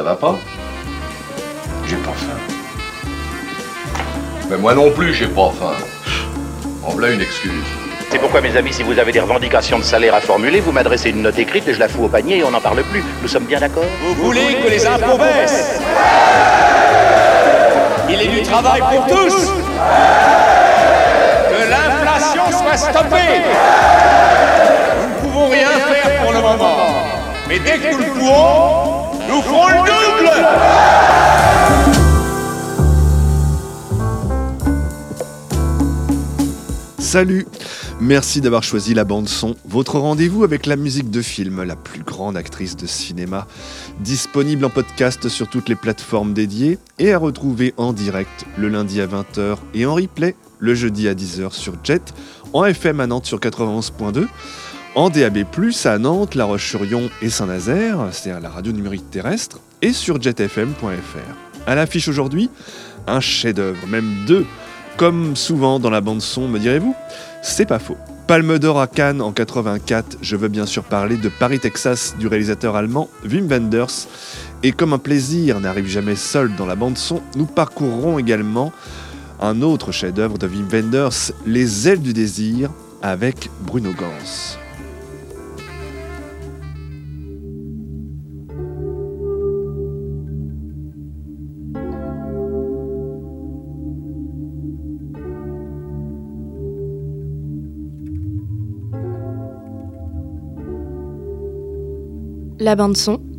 Ça va pas J'ai pas faim. Mais moi non plus, j'ai pas faim. En voilà une excuse. C'est pourquoi, mes amis, si vous avez des revendications de salaire à formuler, vous m'adressez une note écrite et je la fous au panier et on n'en parle plus. Nous sommes bien d'accord Vous voulez que les impôts baissent Il est du travail pour tous Que l'inflation soit stoppée Nous ne pouvons rien faire pour le moment. Mais dès que nous le pourrons, nous ferons le double. Salut. Merci d'avoir choisi la bande son, votre rendez-vous avec la musique de film, la plus grande actrice de cinéma, disponible en podcast sur toutes les plateformes dédiées et à retrouver en direct le lundi à 20h et en replay le jeudi à 10h sur Jet, en FM à Nantes sur 91.2, en DAB+, à Nantes, La Roche-sur-Yon et Saint-Nazaire, c'est-à-dire la radio numérique terrestre, et sur jetfm.fr. À l'affiche aujourd'hui, un chef-d'œuvre, même deux, comme souvent dans la bande son, me direz-vous C'est pas faux. Palme d'or à Cannes en 84, je veux bien sûr parler de Paris, Texas du réalisateur allemand Wim Wenders. Et comme un plaisir n'arrive jamais seul dans la bande son, nous parcourrons également un autre chef-d'œuvre de Wim Wenders, Les ailes du désir, avec Bruno Gans. La bande son.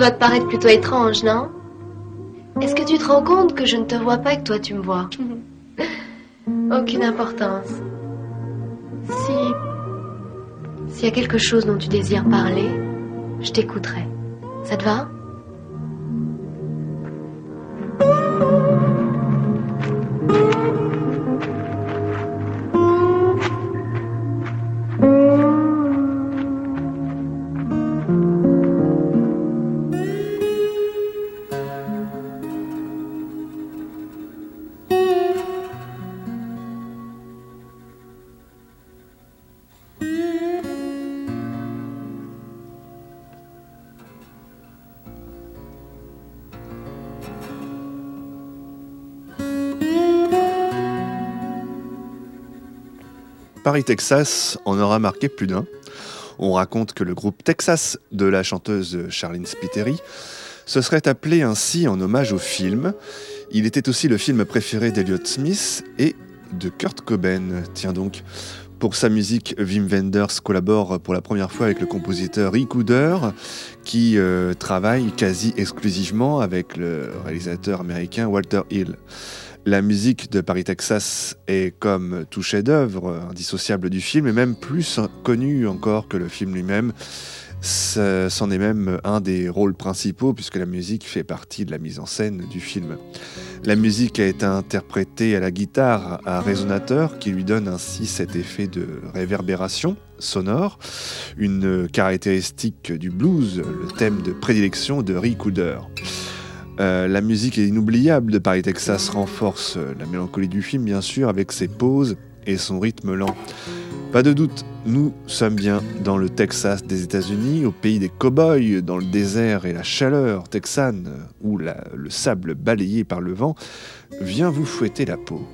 Doit te paraître plutôt étrange, non? Est-ce que tu te rends compte que je ne te vois pas et que toi tu me vois? Aucune importance. Si. S'il y a quelque chose dont tu désires parler, je t'écouterai. Ça te va? Paris, Texas en aura marqué plus d'un. On raconte que le groupe Texas de la chanteuse Charlene Spiteri se serait appelé ainsi en hommage au film. Il était aussi le film préféré d'Elliott Smith et de Kurt Cobain. Tiens donc, pour sa musique, Wim Wenders collabore pour la première fois avec le compositeur Rick Hooder, qui euh, travaille quasi exclusivement avec le réalisateur américain Walter Hill. La musique de Paris, Texas est comme tout chef-d'œuvre indissociable du film et même plus connu encore que le film lui-même. C'en est même un des rôles principaux puisque la musique fait partie de la mise en scène du film. La musique a été interprétée à la guitare à résonateur qui lui donne ainsi cet effet de réverbération sonore, une caractéristique du blues, le thème de prédilection de Rick Hooder. Euh, la musique inoubliable de Paris Texas renforce la mélancolie du film bien sûr avec ses pauses et son rythme lent. Pas de doute, nous sommes bien dans le Texas des États-Unis, au pays des cow-boys, dans le désert et la chaleur texane, où le sable balayé par le vent vient vous fouetter la peau.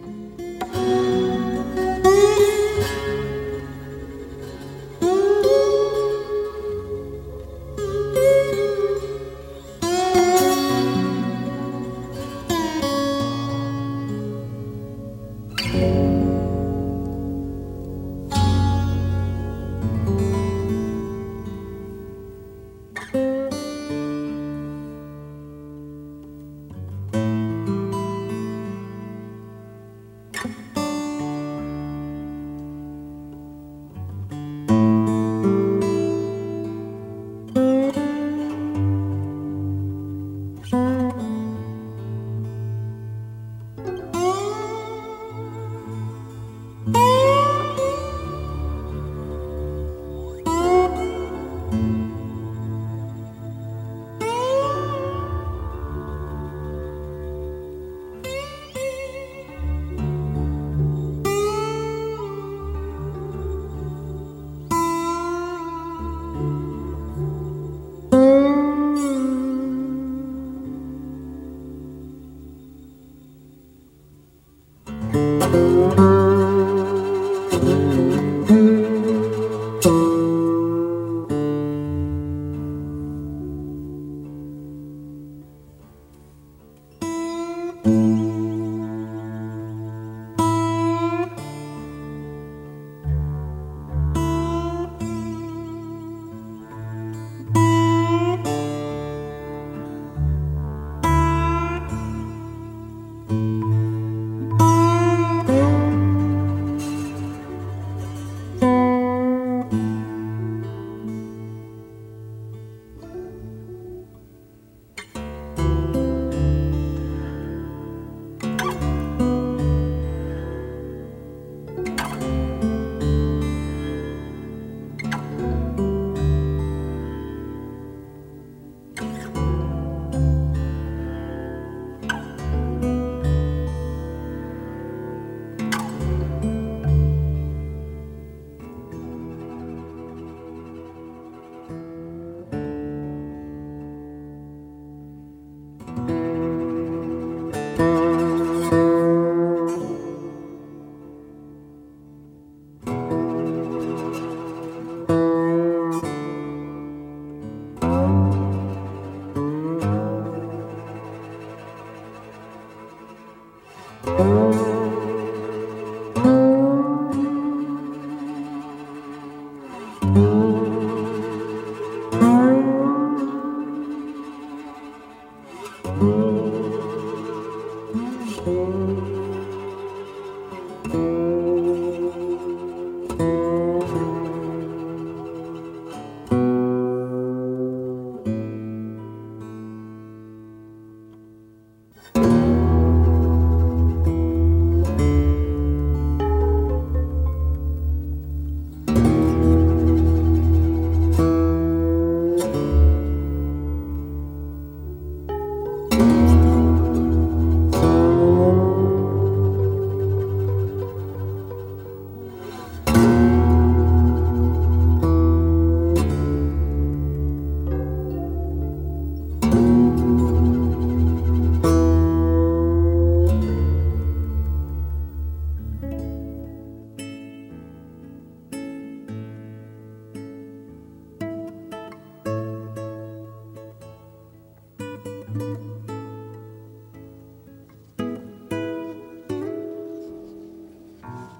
Música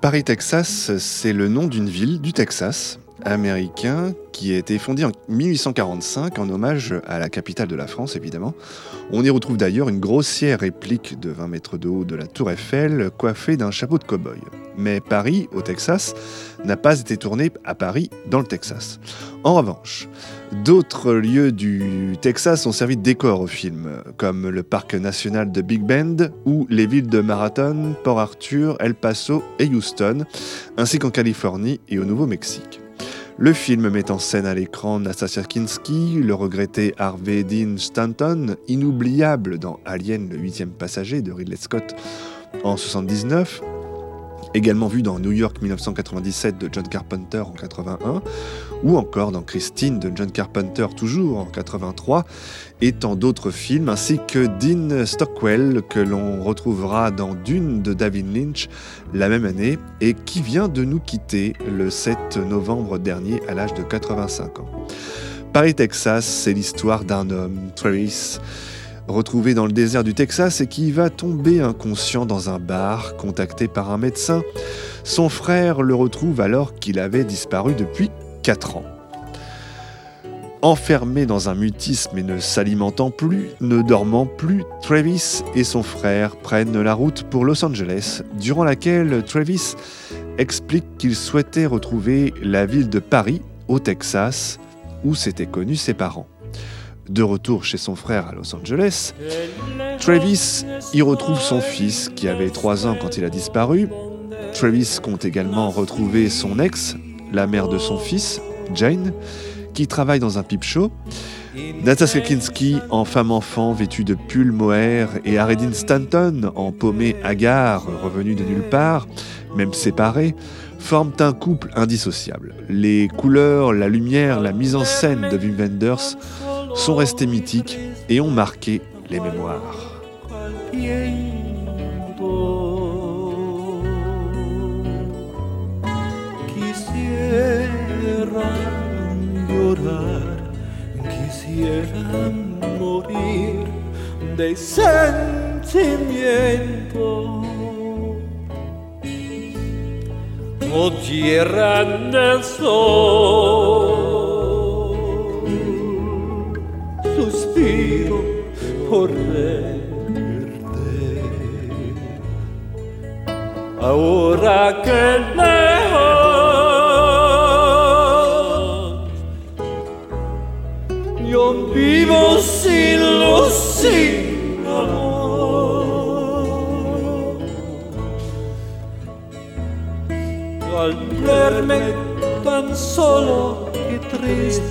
Paris, Texas, c'est le nom d'une ville du Texas américain qui a été fondée en 1845 en hommage à la capitale de la France, évidemment. On y retrouve d'ailleurs une grossière réplique de 20 mètres de haut de la Tour Eiffel coiffée d'un chapeau de cow-boy. Mais Paris, au Texas, n'a pas été tourné à Paris, dans le Texas. En revanche, d'autres lieux du Texas ont servi de décor au film, comme le parc national de Big Bend ou les villes de Marathon, Port Arthur, El Paso et Houston, ainsi qu'en Californie et au Nouveau-Mexique. Le film met en scène à l'écran Nastasia Kinski, le regretté Harvey Dean Stanton, inoubliable dans Alien le huitième passager de Ridley Scott en 79, également vu dans New York 1997 de John Carpenter en 81, ou encore dans Christine de John Carpenter toujours en 83, et tant d'autres films, ainsi que Dean Stockwell que l'on retrouvera dans Dune de David Lynch la même année, et qui vient de nous quitter le 7 novembre dernier à l'âge de 85 ans. Paris, Texas, c'est l'histoire d'un homme, Travis, retrouvé dans le désert du Texas et qui va tomber inconscient dans un bar, contacté par un médecin. Son frère le retrouve alors qu'il avait disparu depuis 4 ans. Enfermé dans un mutisme et ne s'alimentant plus, ne dormant plus, Travis et son frère prennent la route pour Los Angeles, durant laquelle Travis explique qu'il souhaitait retrouver la ville de Paris, au Texas, où s'étaient connus ses parents. De retour chez son frère à Los Angeles, Travis y retrouve son fils qui avait 3 ans quand il a disparu. Travis compte également retrouver son ex, la mère de son fils, Jane, qui travaille dans un pipe show. Natasha Kinski en femme-enfant vêtue de pull mohair et Aredin Stanton en paumé hagard revenu de nulle part, même séparés, forment un couple indissociable. Les couleurs, la lumière, la mise en scène de Wim Wenders sont restés mythiques et ont marqué les mémoires. Ahora que lejos yo vivo sin luz, sin amor. Al verme tan solo y triste,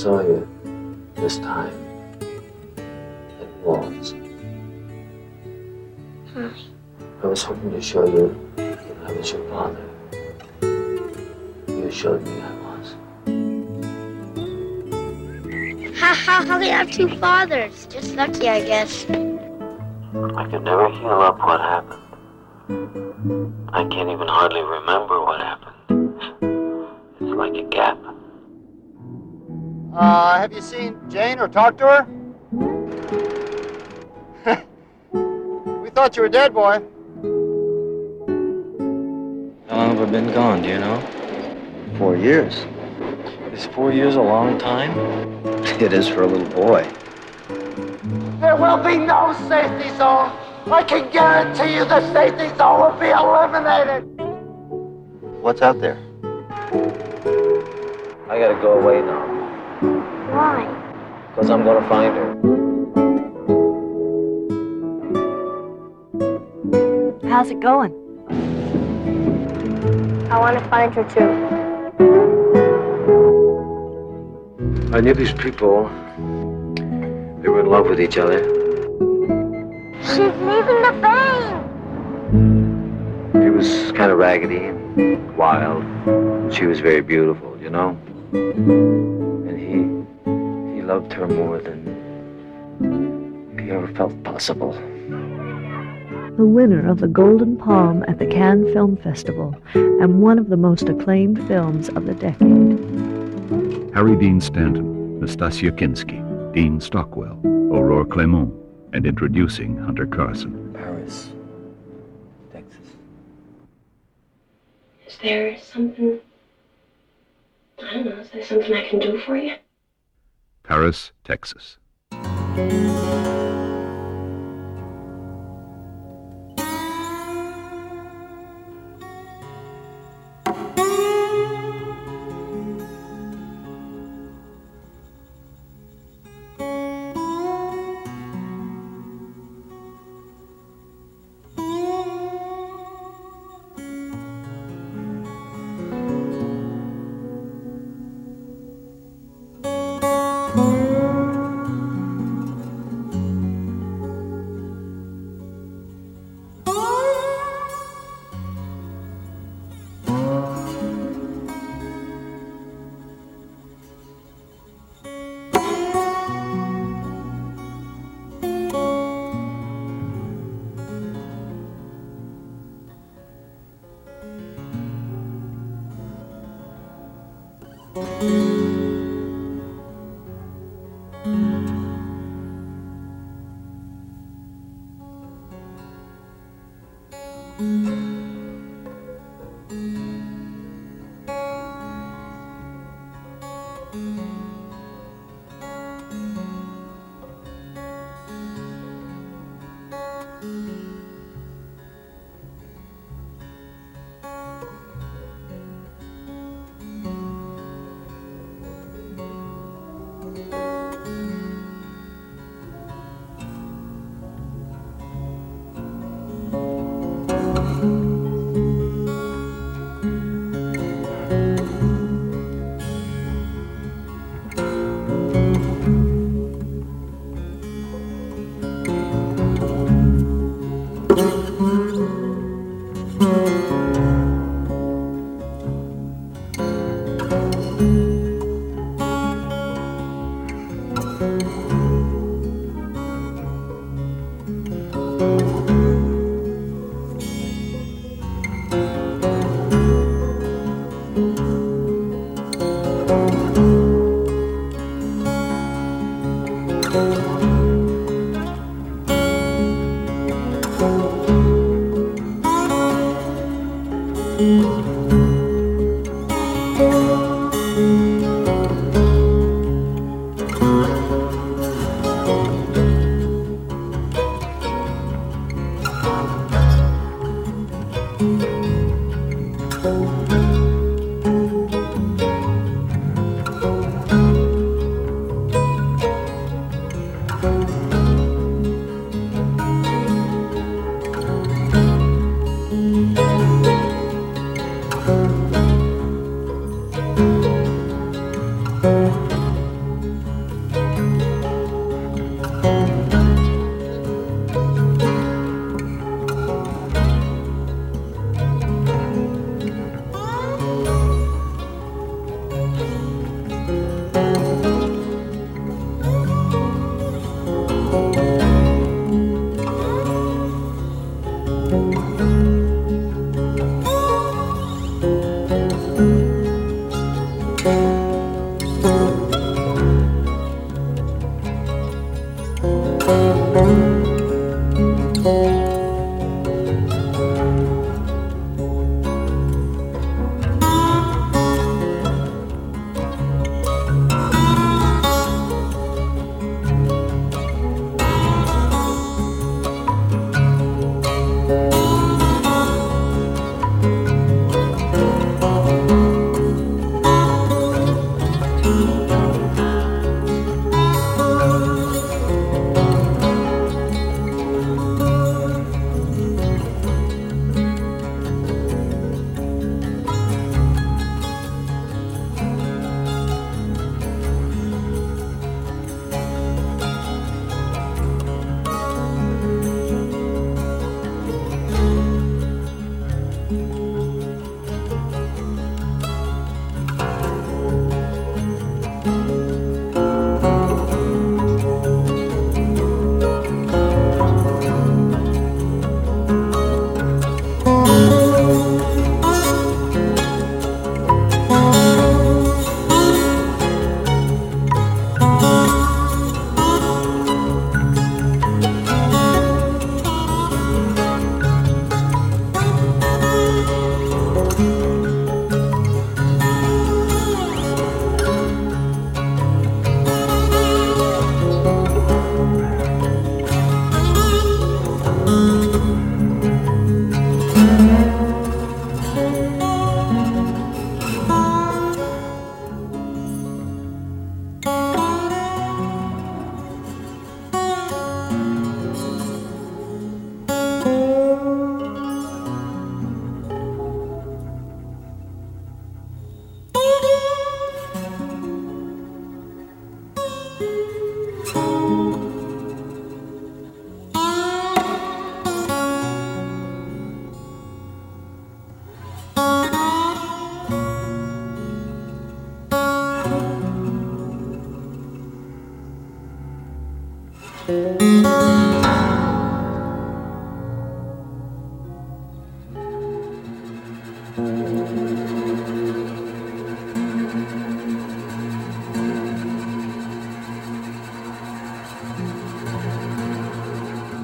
saw you this time at Waltz, I was hoping to show you that I was your father. You showed me I was. How, how, how can you have two fathers? Just lucky, I guess. I could never heal up what happened. I can't even hardly remember what happened. It's like a gap. Uh, have you seen Jane or talked to her? we thought you were dead, boy. How long have I been gone, do you know? Four years. Is four years a long time? It is for a little boy. There will be no safety zone. I can guarantee you the safety zone will be eliminated. What's out there? I gotta go away now. Why? Because I'm gonna find her. How's it going? I want to find her too. I knew these people. They were in love with each other. She's leaving the vein. He was kind of raggedy and wild. She was very beautiful, you know? And he, he loved her more than he ever felt possible. The winner of the Golden Palm at the Cannes Film Festival and one of the most acclaimed films of the decade. Harry Dean Stanton, Nastasia Kinsky, Dean Stockwell, Aurore Clement, and introducing Hunter Carson. Paris. Texas. Is there something, I don't know, is there something I can do for you? Paris, Texas.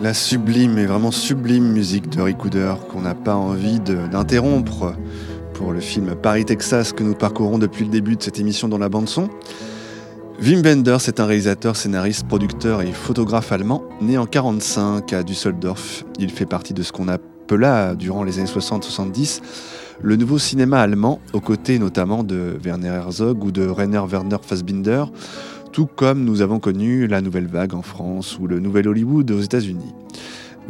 La sublime et vraiment sublime musique de Rick qu'on n'a pas envie d'interrompre pour le film Paris, Texas que nous parcourons depuis le début de cette émission dans la bande son. Wim Wenders est un réalisateur, scénariste, producteur et photographe allemand, né en 45 à Düsseldorf. Il fait partie de ce qu'on appela, durant les années 60-70, le nouveau cinéma allemand, aux côtés notamment de Werner Herzog ou de Rainer Werner Fassbinder, tout comme nous avons connu la nouvelle vague en France ou le nouvel Hollywood aux États-Unis.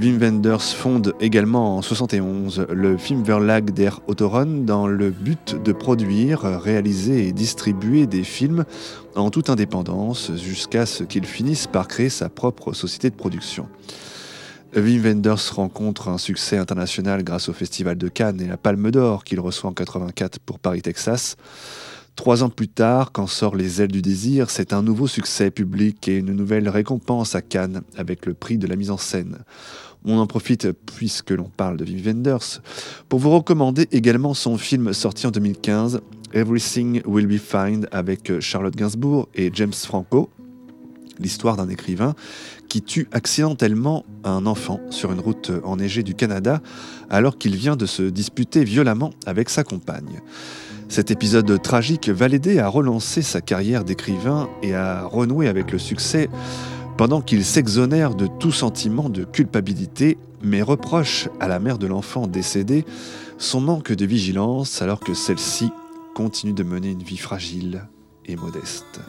Wim Wenders fonde également en 71 le Filmverlag der Autoren dans le but de produire, réaliser et distribuer des films en toute indépendance jusqu'à ce qu'il finisse par créer sa propre société de production. Wim Wenders rencontre un succès international grâce au Festival de Cannes et la Palme d'Or qu'il reçoit en 84 pour Paris, Texas. Trois ans plus tard, quand sort Les ailes du désir, c'est un nouveau succès public et une nouvelle récompense à Cannes avec le prix de la mise en scène. On en profite, puisque l'on parle de Wim Wenders, pour vous recommander également son film sorti en 2015, Everything Will Be Fine, avec Charlotte Gainsbourg et James Franco, l'histoire d'un écrivain qui tue accidentellement un enfant sur une route enneigée du Canada alors qu'il vient de se disputer violemment avec sa compagne. Cet épisode tragique va l'aider à relancer sa carrière d'écrivain et à renouer avec le succès pendant qu'il s'exonère de tout sentiment de culpabilité, mais reproche à la mère de l'enfant décédé son manque de vigilance alors que celle-ci continue de mener une vie fragile et modeste.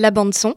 La bande son.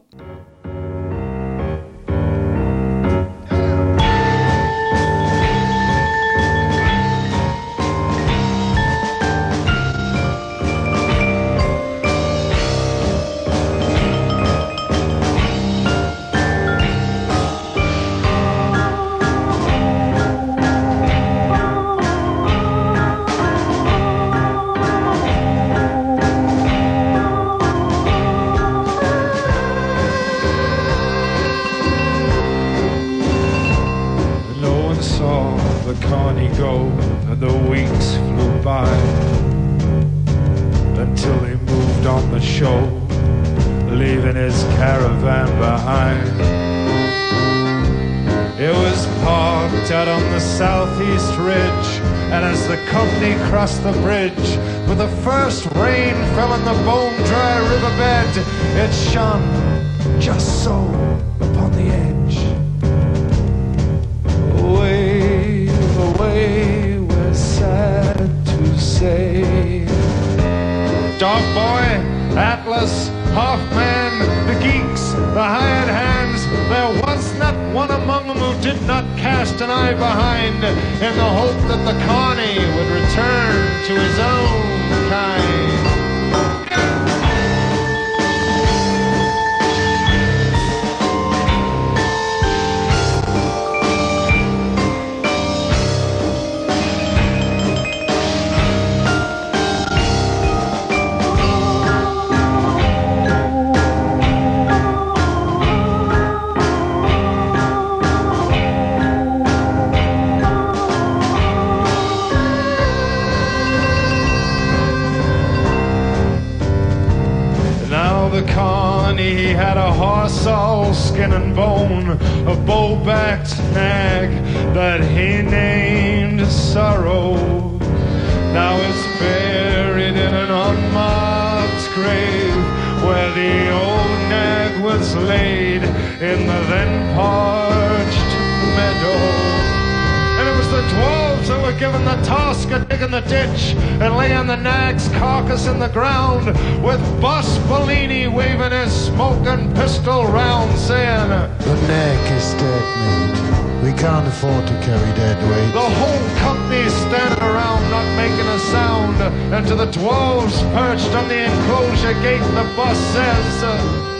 Can't afford to carry dead weight. The whole company's standing around not making a sound, and to the dwarves perched on the enclosure gate, the boss says,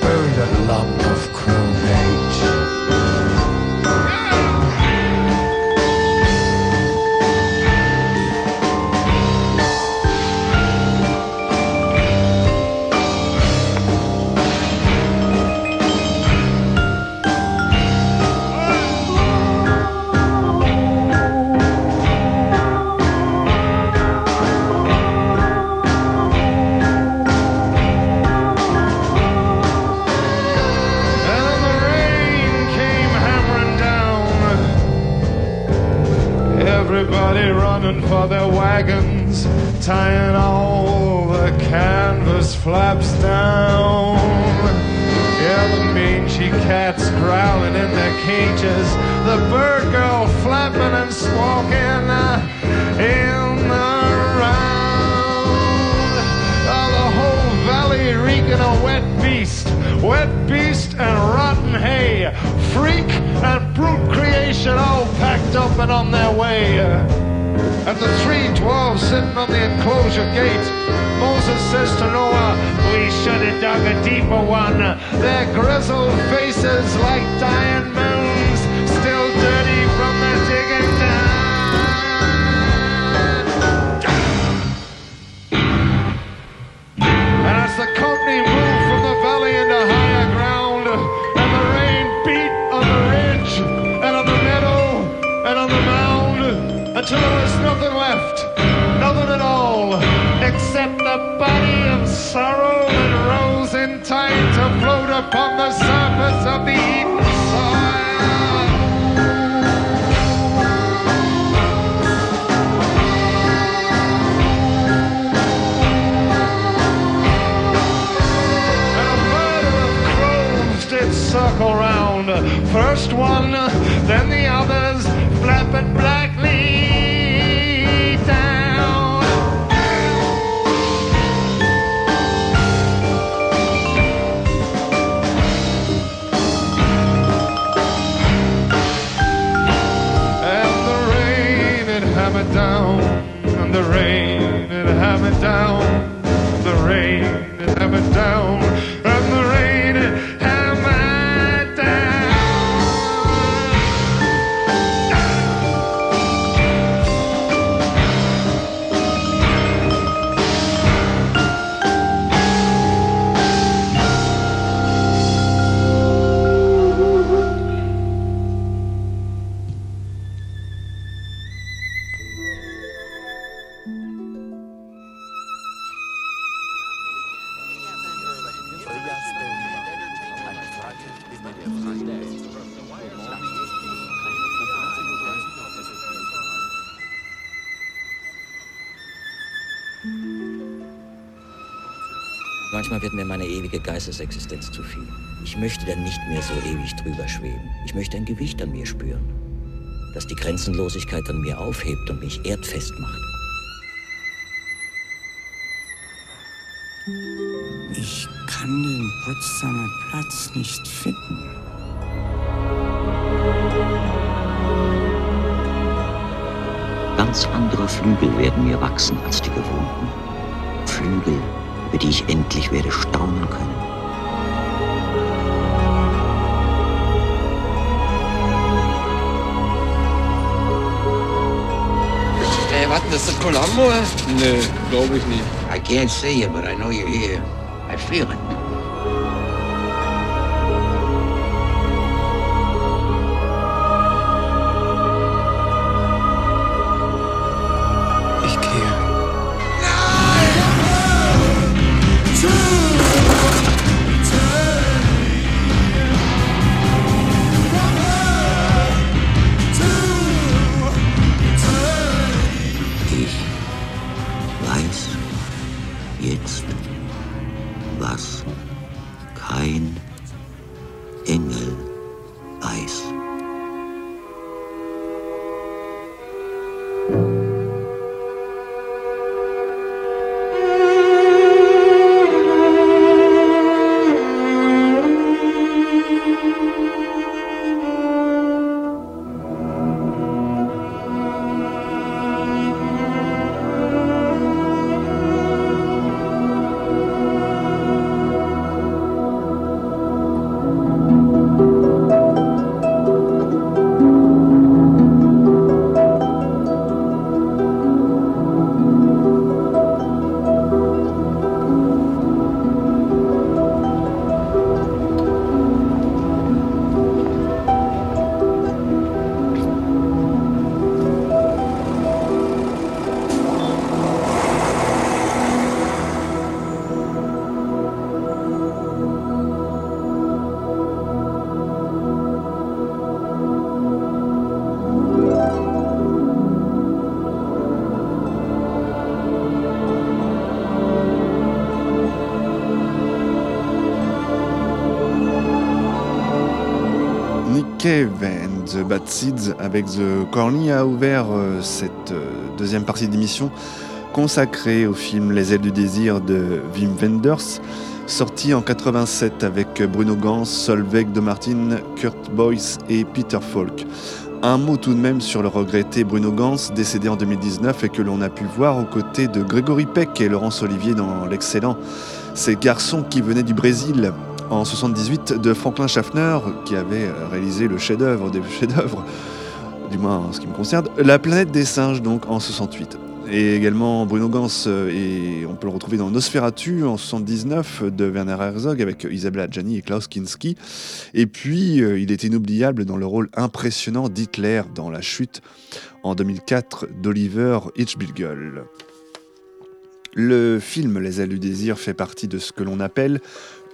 Bury that lump of crone running for their wagons, tying all the canvas flaps down. Yeah, the mangy cats growling in their cages, the bird girl flapping and squawking uh, in the round. Oh, the whole valley reeking of wet beast, wet beast and rotten hay, freak and brute creation all packed up and on their way. And the three dwarves sitting on the enclosure gate, Moses says to Noah, We should have dug a deeper one. Their grizzled faces like dying sorrow that rose in time to float upon the surface of the soil. did circle round. First one, then the the rain ewige Geistesexistenz zu viel. Ich möchte dann nicht mehr so ewig drüber schweben. Ich möchte ein Gewicht an mir spüren, das die Grenzenlosigkeit an mir aufhebt und mich erdfest macht. Ich kann den Potsdamer Platz nicht finden. Ganz andere Flügel werden mir wachsen als die gewohnten. Flügel, über die ich endlich werde staunen können. Das ist Columbo? Nö, glaube ich nicht. I can't see you, but I know you're here. I feel it. Avec The Corny a ouvert euh, cette euh, deuxième partie d'émission consacrée au film Les ailes du désir de Wim Wenders, sorti en 87 avec Bruno Gans, Solveig de Martin, Kurt Boyce et Peter Falk. Un mot tout de même sur le regretté Bruno Gans, décédé en 2019 et que l'on a pu voir aux côtés de Grégory Peck et Laurence Olivier dans l'excellent Ces garçons qui venaient du Brésil en 78 de Franklin Schaffner qui avait euh, réalisé le chef-d'œuvre des chefs-d'œuvre, du moins en ce qui me concerne, La planète des singes donc en 68. Et également Bruno Gans, euh, et on peut le retrouver dans Nosferatu en 79 de Werner Herzog avec Isabella Adjani et Klaus Kinski. Et puis euh, il est inoubliable dans le rôle impressionnant d'Hitler dans La chute en 2004 d'Oliver Hitchbilgel. Le film Les ailes du désir fait partie de ce que l'on appelle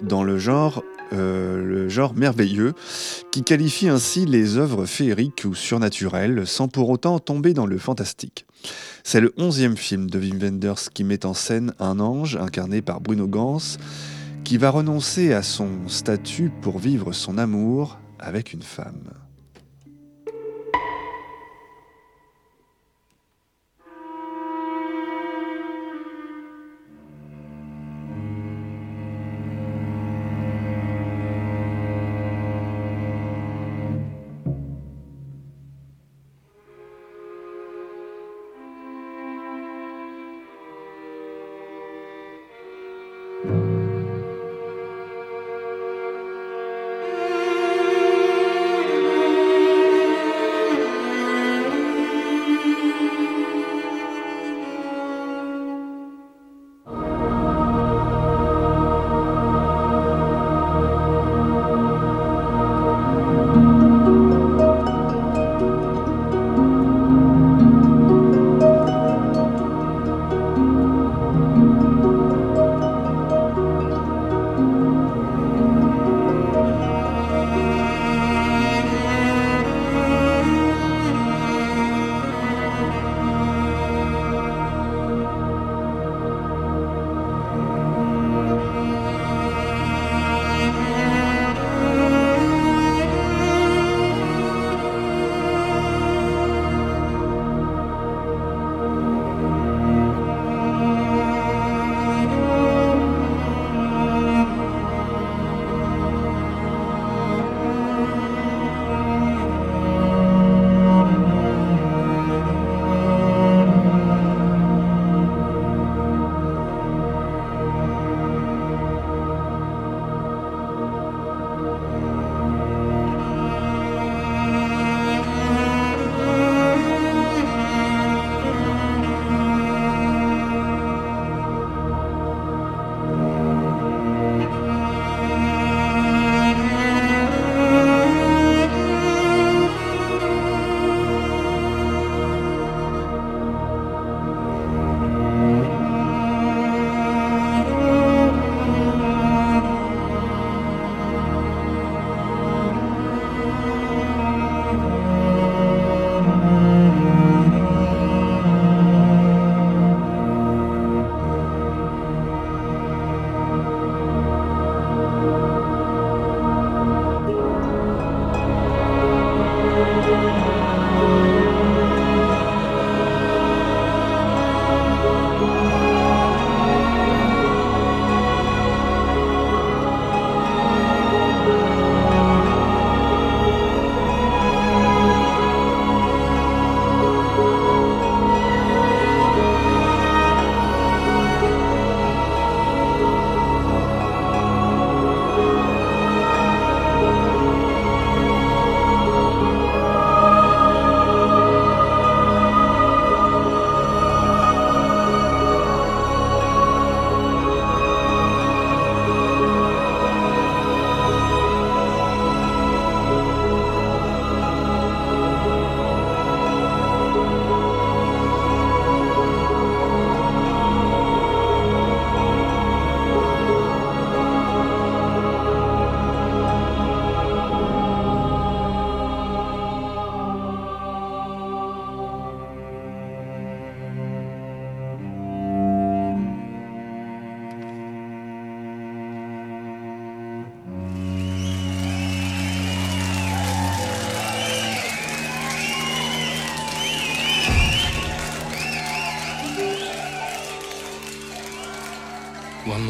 dans le genre euh, le genre merveilleux, qui qualifie ainsi les œuvres féeriques ou surnaturelles sans pour autant tomber dans le fantastique. C'est le onzième film de Wim Wenders qui met en scène un ange incarné par Bruno Gans, qui va renoncer à son statut pour vivre son amour avec une femme.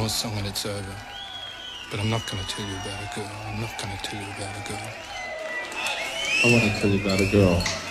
Song and it's over. But I'm not gonna tell you about a girl. I'm not gonna tell you about a girl. I wanna tell you about a girl.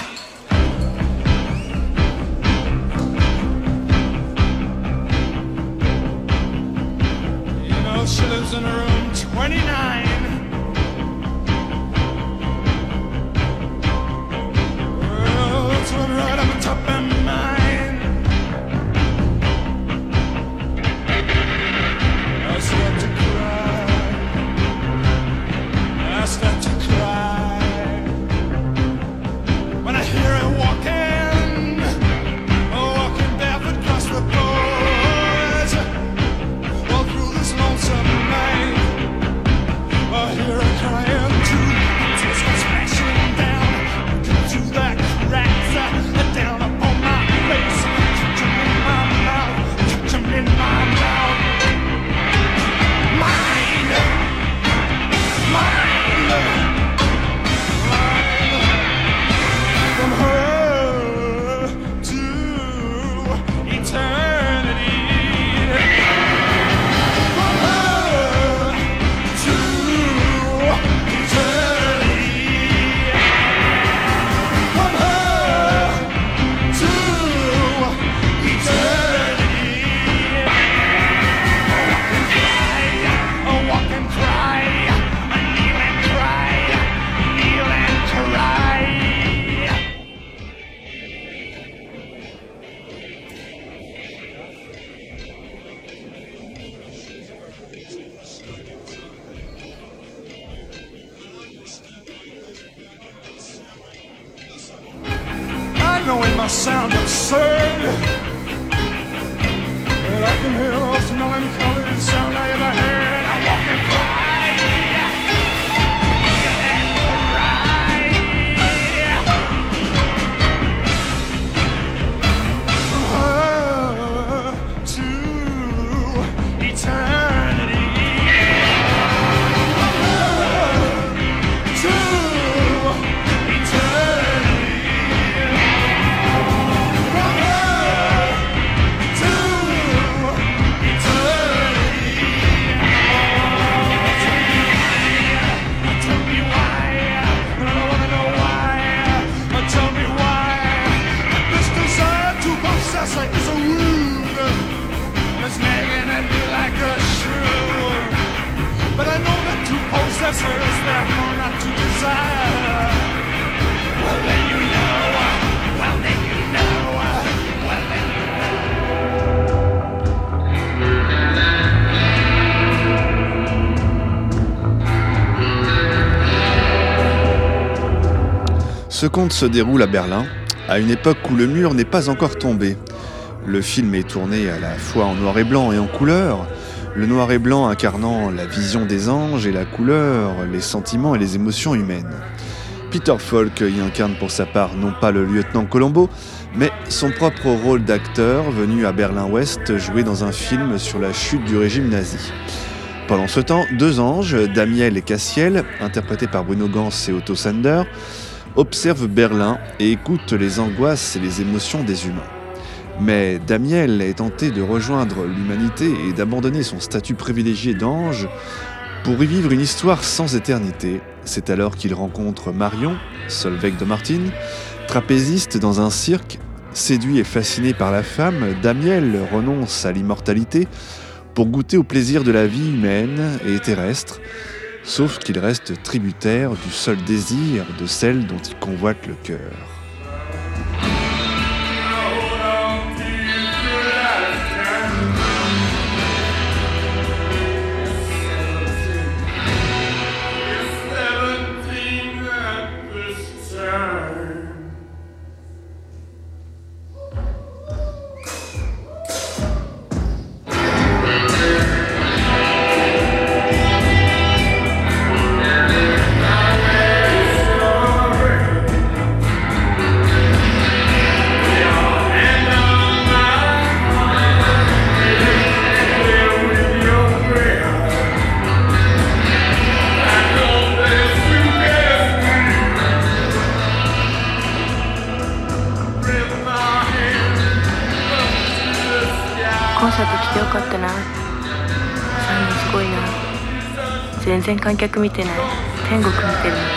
Ce conte se déroule à Berlin, à une époque où le mur n'est pas encore tombé. Le film est tourné à la fois en noir et blanc et en couleur, le noir et blanc incarnant la vision des anges et la couleur, les sentiments et les émotions humaines. Peter Falk y incarne pour sa part non pas le lieutenant Colombo, mais son propre rôle d'acteur venu à Berlin-Ouest jouer dans un film sur la chute du régime nazi. Pendant ce temps, deux anges, Damiel et Cassiel, interprétés par Bruno Gans et Otto Sander, observent Berlin et écoutent les angoisses et les émotions des humains. Mais Damiel est tenté de rejoindre l'humanité et d'abandonner son statut privilégié d'ange pour y vivre une histoire sans éternité. C'est alors qu'il rencontre Marion, Solveig de Martin, trapéziste dans un cirque. Séduit et fasciné par la femme, Damiel renonce à l'immortalité pour goûter au plaisir de la vie humaine et terrestre, sauf qu'il reste tributaire du seul désir de celle dont il convoite le cœur. 然観客見てない。天国見てる。みたい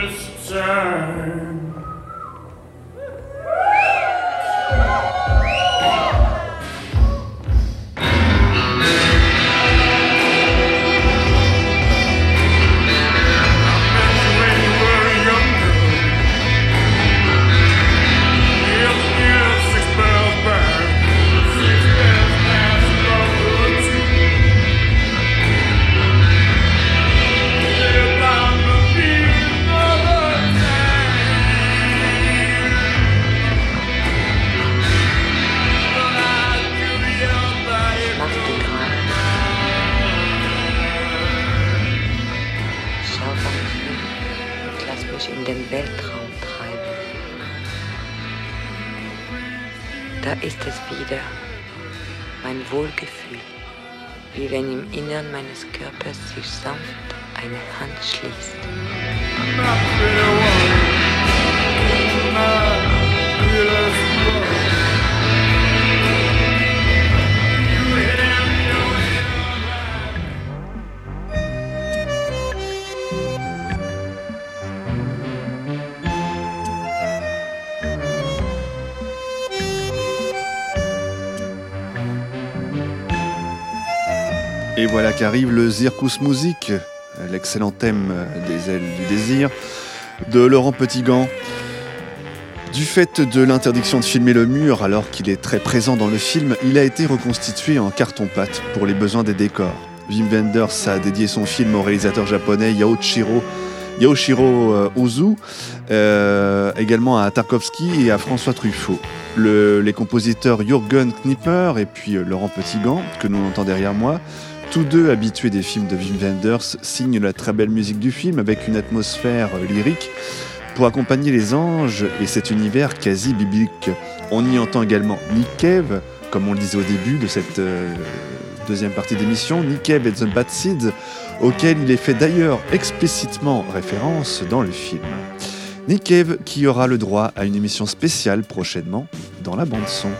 this time. Qu'arrive le Zirkus Music, l'excellent thème des ailes du désir de Laurent Petitgant. Du fait de l'interdiction de filmer le mur alors qu'il est très présent dans le film, il a été reconstitué en carton-pâte pour les besoins des décors. Wim Wenders a dédié son film au réalisateur japonais Yaoshiro, Yaoshiro euh, Ozu, euh, également à Tarkovsky et à François Truffaut. Le- les compositeurs Jürgen Knipper et puis euh, Laurent Petitgant, que nous entend derrière moi, tous deux habitués des films de Wim Wenders, signent la très belle musique du film avec une atmosphère lyrique pour accompagner les anges et cet univers quasi biblique. On y entend également Nick Cave, comme on le disait au début de cette euh, deuxième partie d'émission, Nick Cave et The Bad Seeds, auquel il est fait d'ailleurs explicitement référence dans le film. Nick Cave qui aura le droit à une émission spéciale prochainement dans la bande son.